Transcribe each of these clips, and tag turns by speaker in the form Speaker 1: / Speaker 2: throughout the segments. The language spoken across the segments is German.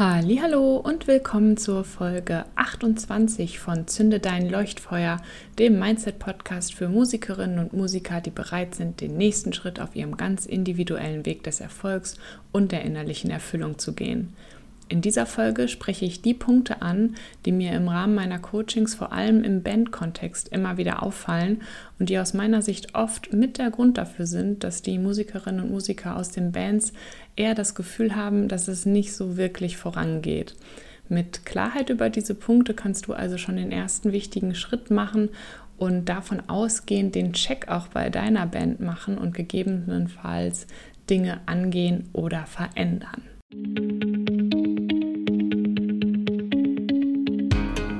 Speaker 1: Hallo und willkommen zur Folge 28 von Zünde dein Leuchtfeuer, dem Mindset Podcast für Musikerinnen und Musiker, die bereit sind, den nächsten Schritt auf ihrem ganz individuellen Weg des Erfolgs und der innerlichen Erfüllung zu gehen. In dieser Folge spreche ich die Punkte an, die mir im Rahmen meiner Coachings vor allem im Bandkontext immer wieder auffallen und die aus meiner Sicht oft mit der Grund dafür sind, dass die Musikerinnen und Musiker aus den Bands eher das Gefühl haben, dass es nicht so wirklich vorangeht. Mit Klarheit über diese Punkte kannst du also schon den ersten wichtigen Schritt machen und davon ausgehend den Check auch bei deiner Band machen und gegebenenfalls Dinge angehen oder verändern.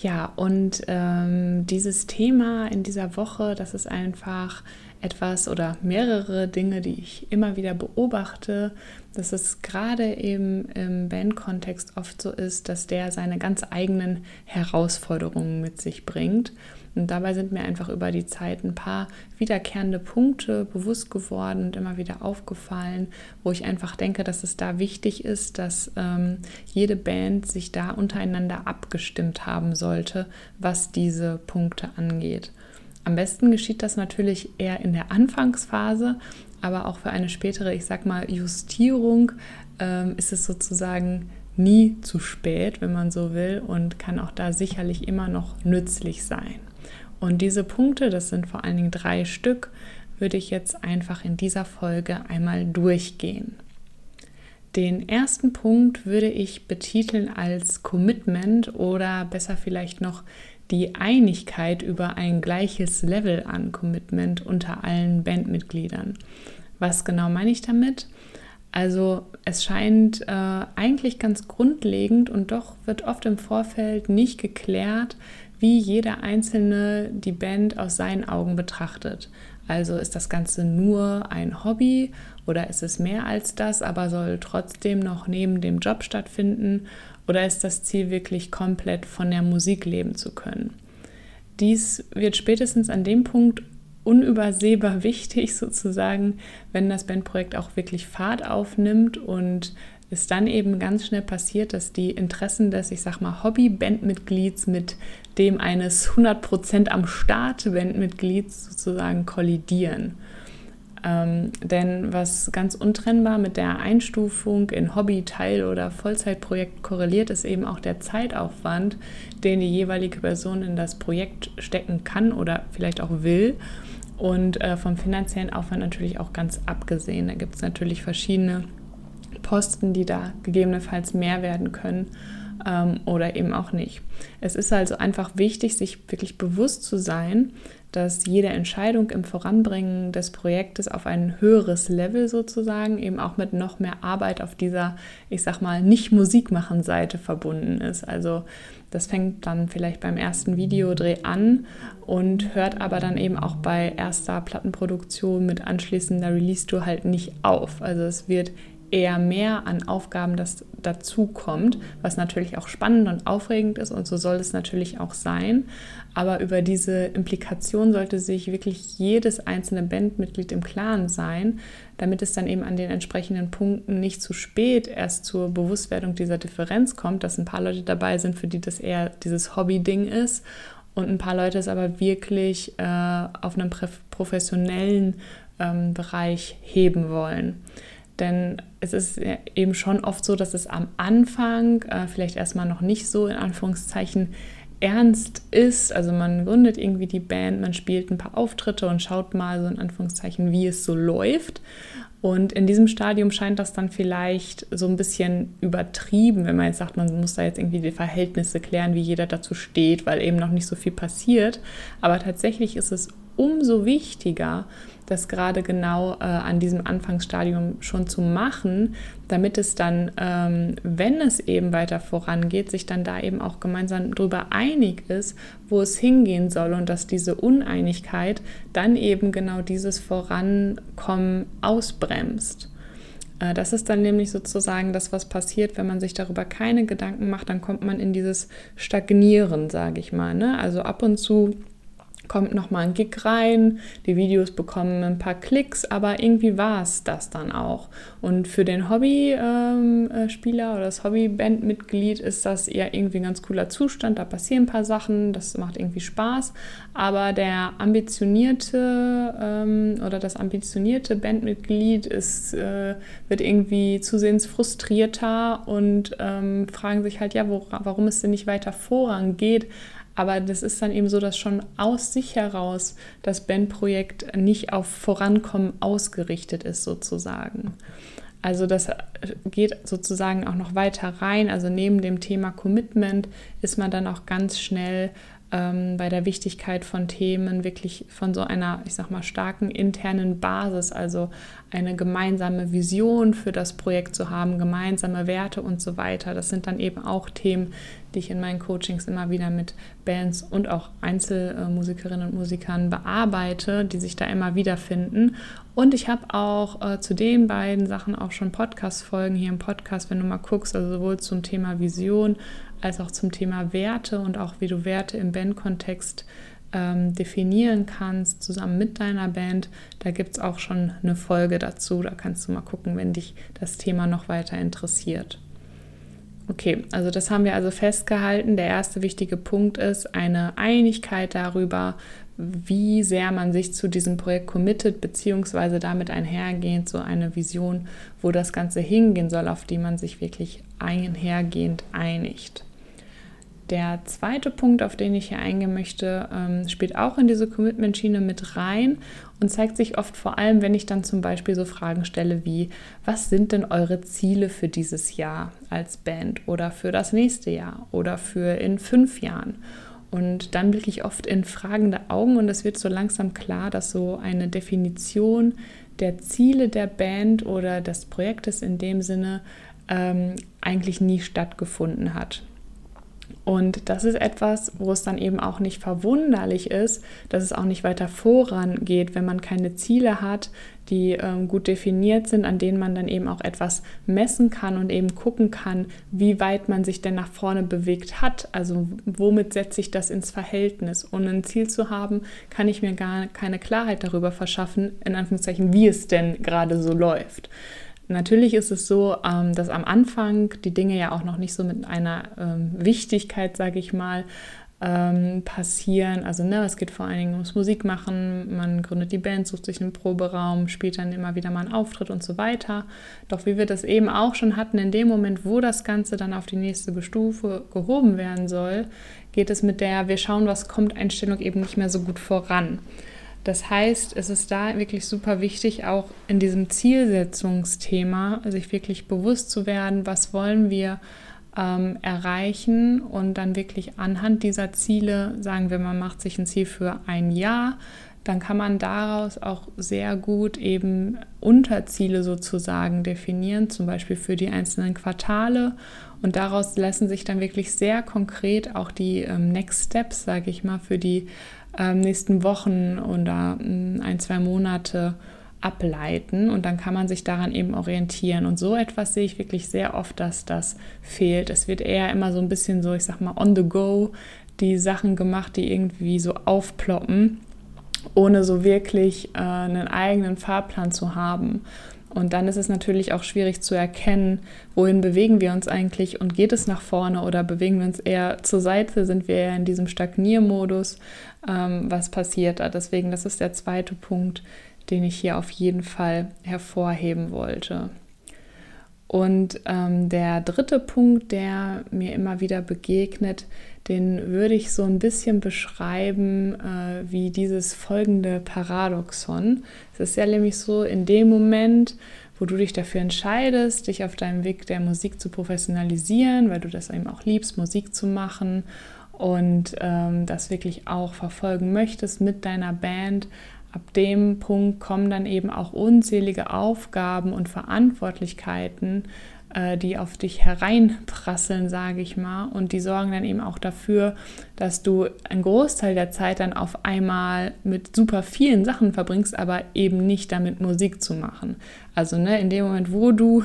Speaker 1: Ja, und ähm, dieses Thema in dieser Woche, das ist einfach etwas oder mehrere Dinge, die ich immer wieder beobachte, dass es gerade eben im Bandkontext oft so ist, dass der seine ganz eigenen Herausforderungen mit sich bringt. Und dabei sind mir einfach über die Zeit ein paar wiederkehrende Punkte bewusst geworden und immer wieder aufgefallen, wo ich einfach denke, dass es da wichtig ist, dass ähm, jede Band sich da untereinander abgestimmt haben sollte, was diese Punkte angeht. Am besten geschieht das natürlich eher in der Anfangsphase, aber auch für eine spätere, ich sag mal, Justierung ähm, ist es sozusagen nie zu spät, wenn man so will, und kann auch da sicherlich immer noch nützlich sein. Und diese Punkte, das sind vor allen Dingen drei Stück, würde ich jetzt einfach in dieser Folge einmal durchgehen. Den ersten Punkt würde ich betiteln als Commitment oder besser vielleicht noch die Einigkeit über ein gleiches Level an Commitment unter allen Bandmitgliedern. Was genau meine ich damit? Also es scheint äh, eigentlich ganz grundlegend und doch wird oft im Vorfeld nicht geklärt, wie jeder Einzelne die Band aus seinen Augen betrachtet. Also ist das Ganze nur ein Hobby oder ist es mehr als das, aber soll trotzdem noch neben dem Job stattfinden oder ist das Ziel wirklich komplett von der Musik leben zu können? Dies wird spätestens an dem Punkt unübersehbar wichtig sozusagen, wenn das Bandprojekt auch wirklich Fahrt aufnimmt und es dann eben ganz schnell passiert, dass die Interessen des, ich sag mal, Hobby-Bandmitglieds mit dem eines 100% am Start-Bandmitglieds sozusagen kollidieren. Ähm, denn was ganz untrennbar mit der Einstufung in Hobby, Teil oder Vollzeitprojekt korreliert, ist eben auch der Zeitaufwand, den die jeweilige Person in das Projekt stecken kann oder vielleicht auch will. Und äh, vom finanziellen Aufwand natürlich auch ganz abgesehen. Da gibt es natürlich verschiedene Posten, die da gegebenenfalls mehr werden können ähm, oder eben auch nicht. Es ist also einfach wichtig, sich wirklich bewusst zu sein, dass jede Entscheidung im Voranbringen des Projektes auf ein höheres Level sozusagen eben auch mit noch mehr Arbeit auf dieser, ich sag mal, nicht Musikmachen Seite verbunden ist. Also das fängt dann vielleicht beim ersten Videodreh an und hört aber dann eben auch bei erster Plattenproduktion mit anschließender Release-Tour halt nicht auf. Also es wird eher mehr an Aufgaben das dazu kommt, was natürlich auch spannend und aufregend ist und so soll es natürlich auch sein. Aber über diese Implikation sollte sich wirklich jedes einzelne Bandmitglied im Klaren sein, damit es dann eben an den entsprechenden Punkten nicht zu spät erst zur Bewusstwerdung dieser Differenz kommt, dass ein paar Leute dabei sind, für die das eher dieses Hobby-Ding ist und ein paar Leute es aber wirklich äh, auf einem professionellen ähm, Bereich heben wollen. Denn es ist eben schon oft so, dass es am Anfang äh, vielleicht erstmal noch nicht so in Anführungszeichen ernst ist. Also man gründet irgendwie die Band, man spielt ein paar Auftritte und schaut mal so in Anführungszeichen, wie es so läuft. Und in diesem Stadium scheint das dann vielleicht so ein bisschen übertrieben, wenn man jetzt sagt, man muss da jetzt irgendwie die Verhältnisse klären, wie jeder dazu steht, weil eben noch nicht so viel passiert. Aber tatsächlich ist es umso wichtiger, das gerade genau äh, an diesem Anfangsstadium schon zu machen, damit es dann, ähm, wenn es eben weiter vorangeht, sich dann da eben auch gemeinsam darüber einig ist, wo es hingehen soll und dass diese Uneinigkeit dann eben genau dieses Vorankommen ausbremst. Äh, das ist dann nämlich sozusagen das, was passiert, wenn man sich darüber keine Gedanken macht, dann kommt man in dieses Stagnieren, sage ich mal. Ne? Also ab und zu kommt noch mal ein Gig rein, die Videos bekommen ein paar Klicks, aber irgendwie war es das dann auch. Und für den Hobbyspieler ähm, äh, oder das Hobbybandmitglied ist das eher irgendwie ein ganz cooler Zustand, da passieren ein paar Sachen, das macht irgendwie Spaß, aber der ambitionierte ähm, oder das ambitionierte Bandmitglied ist, äh, wird irgendwie zusehends frustrierter und ähm, fragen sich halt, ja, wo, warum es denn nicht weiter vorangeht, aber das ist dann eben so, dass schon aus sich heraus das Bandprojekt nicht auf Vorankommen ausgerichtet ist, sozusagen. Also das geht sozusagen auch noch weiter rein. Also neben dem Thema Commitment ist man dann auch ganz schnell ähm, bei der Wichtigkeit von Themen wirklich von so einer, ich sag mal, starken internen Basis, also eine gemeinsame Vision für das Projekt zu haben, gemeinsame Werte und so weiter. Das sind dann eben auch Themen, die ich in meinen Coachings immer wieder mit Bands und auch Einzelmusikerinnen und Musikern bearbeite, die sich da immer wiederfinden. Und ich habe auch äh, zu den beiden Sachen auch schon Podcast-Folgen hier im Podcast, wenn du mal guckst, also sowohl zum Thema Vision als auch zum Thema Werte und auch wie du Werte im Bandkontext ähm, definieren kannst, zusammen mit deiner Band. Da gibt es auch schon eine Folge dazu. Da kannst du mal gucken, wenn dich das Thema noch weiter interessiert. Okay, also das haben wir also festgehalten. Der erste wichtige Punkt ist eine Einigkeit darüber, wie sehr man sich zu diesem Projekt committet, beziehungsweise damit einhergehend so eine Vision, wo das Ganze hingehen soll, auf die man sich wirklich einhergehend einigt. Der zweite Punkt, auf den ich hier eingehen möchte, ähm, spielt auch in diese Commitment-Schiene mit rein und zeigt sich oft vor allem, wenn ich dann zum Beispiel so Fragen stelle wie, was sind denn eure Ziele für dieses Jahr als Band oder für das nächste Jahr oder für in fünf Jahren? Und dann wirklich oft in fragende Augen und es wird so langsam klar, dass so eine Definition der Ziele der Band oder des Projektes in dem Sinne ähm, eigentlich nie stattgefunden hat. Und das ist etwas, wo es dann eben auch nicht verwunderlich ist, dass es auch nicht weiter vorangeht, wenn man keine Ziele hat, die ähm, gut definiert sind, an denen man dann eben auch etwas messen kann und eben gucken kann, wie weit man sich denn nach vorne bewegt hat. Also womit setze ich das ins Verhältnis? Ohne ein Ziel zu haben, kann ich mir gar keine Klarheit darüber verschaffen, in Anführungszeichen, wie es denn gerade so läuft. Natürlich ist es so, ähm, dass am Anfang die Dinge ja auch noch nicht so mit einer ähm, Wichtigkeit, sage ich mal, ähm, passieren. Also ne, es geht vor allen Dingen ums Musikmachen, man gründet die Band, sucht sich einen Proberaum, spielt dann immer wieder mal einen Auftritt und so weiter. Doch wie wir das eben auch schon hatten, in dem Moment, wo das Ganze dann auf die nächste Stufe gehoben werden soll, geht es mit der Wir schauen, was kommt Einstellung eben nicht mehr so gut voran. Das heißt, es ist da wirklich super wichtig, auch in diesem Zielsetzungsthema sich wirklich bewusst zu werden, was wollen wir ähm, erreichen und dann wirklich anhand dieser Ziele, sagen wir, man macht sich ein Ziel für ein Jahr, dann kann man daraus auch sehr gut eben Unterziele sozusagen definieren, zum Beispiel für die einzelnen Quartale. Und daraus lassen sich dann wirklich sehr konkret auch die ähm, Next Steps, sage ich mal, für die ähm, nächsten Wochen oder mm, ein, zwei Monate ableiten und dann kann man sich daran eben orientieren. Und so etwas sehe ich wirklich sehr oft, dass das fehlt. Es wird eher immer so ein bisschen so, ich sag mal, on the go die Sachen gemacht, die irgendwie so aufploppen, ohne so wirklich äh, einen eigenen Fahrplan zu haben. Und dann ist es natürlich auch schwierig zu erkennen, wohin bewegen wir uns eigentlich und geht es nach vorne oder bewegen wir uns eher zur Seite, sind wir eher in diesem Stagniermodus, ähm, was passiert da. Deswegen, das ist der zweite Punkt, den ich hier auf jeden Fall hervorheben wollte. Und ähm, der dritte Punkt, der mir immer wieder begegnet, den würde ich so ein bisschen beschreiben äh, wie dieses folgende Paradoxon. Es ist ja nämlich so, in dem Moment, wo du dich dafür entscheidest, dich auf deinem Weg der Musik zu professionalisieren, weil du das eben auch liebst, Musik zu machen und ähm, das wirklich auch verfolgen möchtest mit deiner Band, ab dem Punkt kommen dann eben auch unzählige Aufgaben und Verantwortlichkeiten, äh, die auf dich hereinprasseln, sage ich mal. Und die sorgen dann eben auch dafür, dass du einen Großteil der Zeit dann auf einmal mit super vielen Sachen verbringst, aber eben nicht damit Musik zu machen. Also ne, in dem Moment, wo du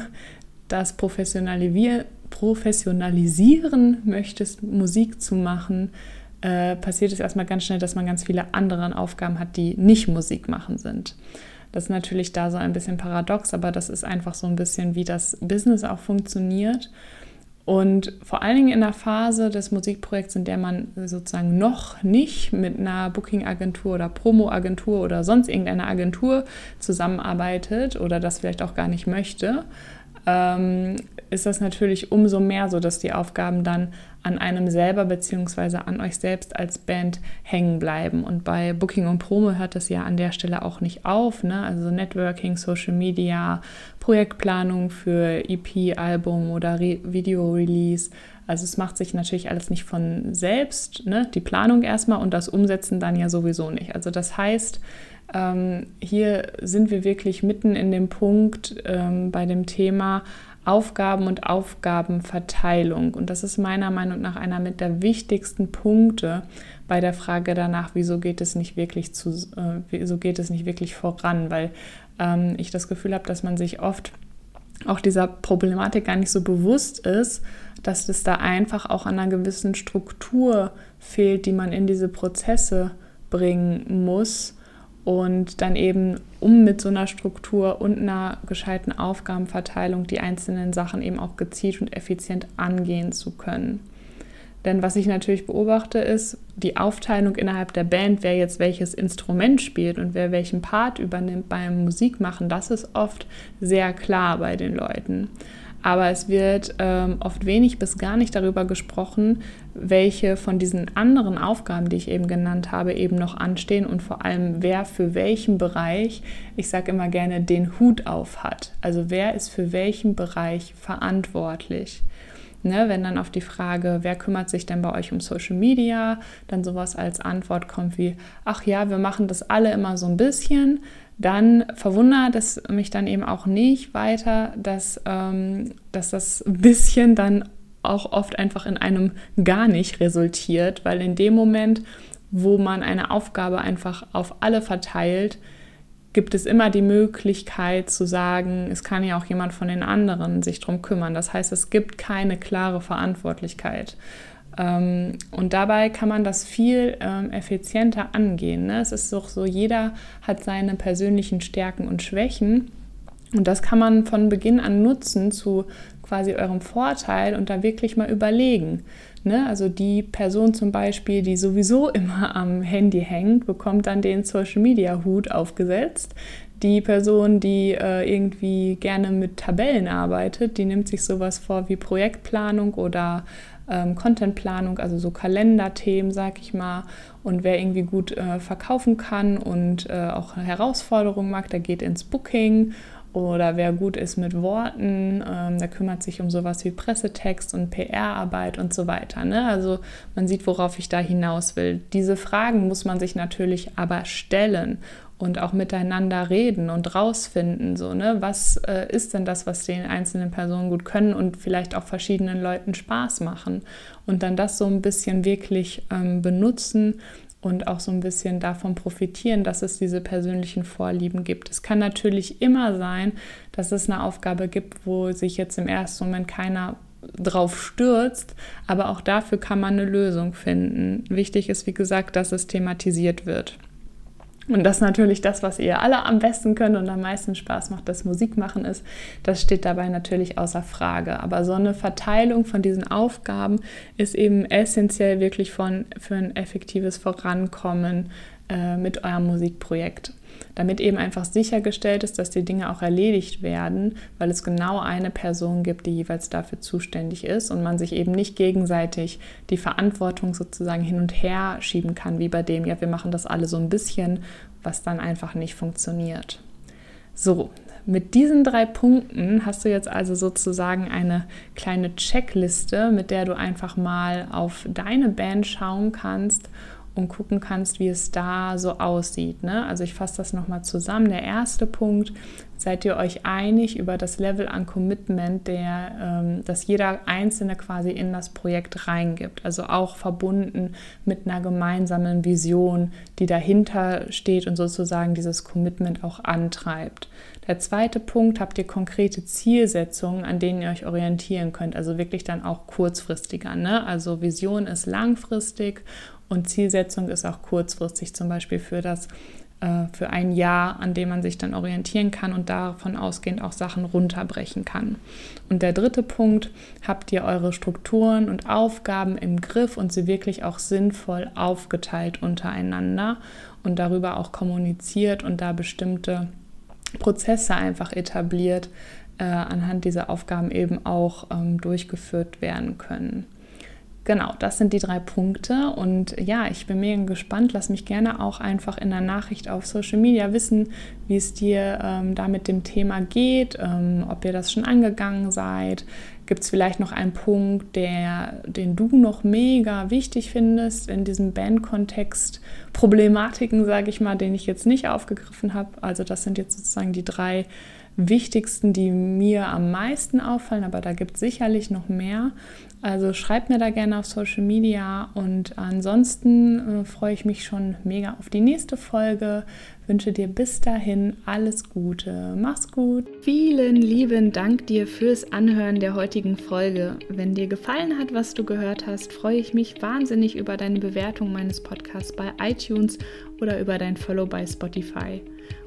Speaker 1: das professionalisieren möchtest, Musik zu machen, äh, passiert es erstmal ganz schnell, dass man ganz viele andere Aufgaben hat, die nicht Musik machen sind. Das ist natürlich da so ein bisschen paradox, aber das ist einfach so ein bisschen, wie das Business auch funktioniert. Und vor allen Dingen in der Phase des Musikprojekts, in der man sozusagen noch nicht mit einer Booking-Agentur oder Promo-Agentur oder sonst irgendeiner Agentur zusammenarbeitet oder das vielleicht auch gar nicht möchte, ähm, ist das natürlich umso mehr so, dass die Aufgaben dann an einem selber bzw. an euch selbst als Band hängen bleiben. Und bei Booking und Promo hört das ja an der Stelle auch nicht auf. Ne? Also Networking, Social Media, Projektplanung für EP, Album oder Re Video-Release. Also es macht sich natürlich alles nicht von selbst, ne? die Planung erstmal und das Umsetzen dann ja sowieso nicht. Also das heißt, ähm, hier sind wir wirklich mitten in dem Punkt ähm, bei dem Thema Aufgaben und Aufgabenverteilung. Und das ist meiner Meinung nach einer mit der wichtigsten Punkte bei der Frage danach, wieso geht es nicht wirklich zu, äh, wieso geht es nicht wirklich voran, weil ähm, ich das Gefühl habe, dass man sich oft auch dieser Problematik gar nicht so bewusst ist, dass es da einfach auch an einer gewissen Struktur fehlt, die man in diese Prozesse bringen muss und dann eben, um mit so einer Struktur und einer gescheiten Aufgabenverteilung die einzelnen Sachen eben auch gezielt und effizient angehen zu können. Denn was ich natürlich beobachte, ist die Aufteilung innerhalb der Band, wer jetzt welches Instrument spielt und wer welchen Part übernimmt beim Musikmachen, das ist oft sehr klar bei den Leuten aber es wird ähm, oft wenig bis gar nicht darüber gesprochen, welche von diesen anderen Aufgaben, die ich eben genannt habe, eben noch anstehen und vor allem wer für welchen Bereich, ich sage immer gerne, den Hut auf hat. Also wer ist für welchen Bereich verantwortlich. Ne, wenn dann auf die Frage, wer kümmert sich denn bei euch um Social Media, dann sowas als Antwort kommt wie, ach ja, wir machen das alle immer so ein bisschen, dann verwundert es mich dann eben auch nicht weiter, dass, ähm, dass das bisschen dann auch oft einfach in einem gar nicht resultiert, weil in dem Moment, wo man eine Aufgabe einfach auf alle verteilt, gibt es immer die Möglichkeit zu sagen, es kann ja auch jemand von den anderen sich darum kümmern. Das heißt, es gibt keine klare Verantwortlichkeit. Ähm, und dabei kann man das viel ähm, effizienter angehen. Ne? Es ist doch so, jeder hat seine persönlichen Stärken und Schwächen. Und das kann man von Beginn an nutzen zu quasi eurem Vorteil und da wirklich mal überlegen. Ne? Also die Person zum Beispiel, die sowieso immer am Handy hängt, bekommt dann den Social Media Hut aufgesetzt. Die Person, die äh, irgendwie gerne mit Tabellen arbeitet, die nimmt sich sowas vor wie Projektplanung oder ähm, Contentplanung, also so Kalenderthemen, sag ich mal. Und wer irgendwie gut äh, verkaufen kann und äh, auch Herausforderungen mag, der geht ins Booking. Oder wer gut ist mit Worten, ähm, der kümmert sich um sowas wie Pressetext und PR-Arbeit und so weiter. Ne? Also man sieht, worauf ich da hinaus will. Diese Fragen muss man sich natürlich aber stellen und auch miteinander reden und rausfinden, so, ne, was äh, ist denn das, was den einzelnen Personen gut können und vielleicht auch verschiedenen Leuten Spaß machen und dann das so ein bisschen wirklich ähm, benutzen und auch so ein bisschen davon profitieren, dass es diese persönlichen Vorlieben gibt. Es kann natürlich immer sein, dass es eine Aufgabe gibt, wo sich jetzt im ersten Moment keiner drauf stürzt, aber auch dafür kann man eine Lösung finden. Wichtig ist, wie gesagt, dass es thematisiert wird. Und das natürlich das, was ihr alle am besten könnt und am meisten Spaß macht, das Musikmachen ist, das steht dabei natürlich außer Frage. Aber so eine Verteilung von diesen Aufgaben ist eben essentiell wirklich von, für ein effektives Vorankommen äh, mit eurem Musikprojekt. Damit eben einfach sichergestellt ist, dass die Dinge auch erledigt werden, weil es genau eine Person gibt, die jeweils dafür zuständig ist und man sich eben nicht gegenseitig die Verantwortung sozusagen hin und her schieben kann, wie bei dem, ja, wir machen das alle so ein bisschen, was dann einfach nicht funktioniert. So, mit diesen drei Punkten hast du jetzt also sozusagen eine kleine Checkliste, mit der du einfach mal auf deine Band schauen kannst und gucken kannst, wie es da so aussieht. Ne? Also ich fasse das nochmal zusammen. Der erste Punkt, seid ihr euch einig über das Level an Commitment, der, ähm, das jeder Einzelne quasi in das Projekt reingibt. Also auch verbunden mit einer gemeinsamen Vision, die dahinter steht und sozusagen dieses Commitment auch antreibt. Der zweite Punkt, habt ihr konkrete Zielsetzungen, an denen ihr euch orientieren könnt. Also wirklich dann auch kurzfristiger. Ne? Also Vision ist langfristig und Zielsetzung ist auch kurzfristig, zum Beispiel für das äh, für ein Jahr, an dem man sich dann orientieren kann und davon ausgehend auch Sachen runterbrechen kann. Und der dritte Punkt, habt ihr eure Strukturen und Aufgaben im Griff und sie wirklich auch sinnvoll aufgeteilt untereinander und darüber auch kommuniziert und da bestimmte Prozesse einfach etabliert, äh, anhand dieser Aufgaben eben auch ähm, durchgeführt werden können. Genau, das sind die drei Punkte. Und ja, ich bin mega gespannt. Lass mich gerne auch einfach in der Nachricht auf Social Media wissen, wie es dir ähm, da mit dem Thema geht, ähm, ob ihr das schon angegangen seid. Gibt es vielleicht noch einen Punkt, der, den du noch mega wichtig findest in diesem Bandkontext? Problematiken, sage ich mal, den ich jetzt nicht aufgegriffen habe. Also das sind jetzt sozusagen die drei wichtigsten, die mir am meisten auffallen, aber da gibt es sicherlich noch mehr. Also schreibt mir da gerne auf Social Media und ansonsten äh, freue ich mich schon mega auf die nächste Folge. Wünsche dir bis dahin alles Gute. Mach's gut. Vielen lieben Dank dir fürs Anhören der heutigen Folge. Wenn dir gefallen hat, was du gehört hast, freue ich mich wahnsinnig über deine Bewertung meines Podcasts bei iTunes oder über dein Follow bei Spotify.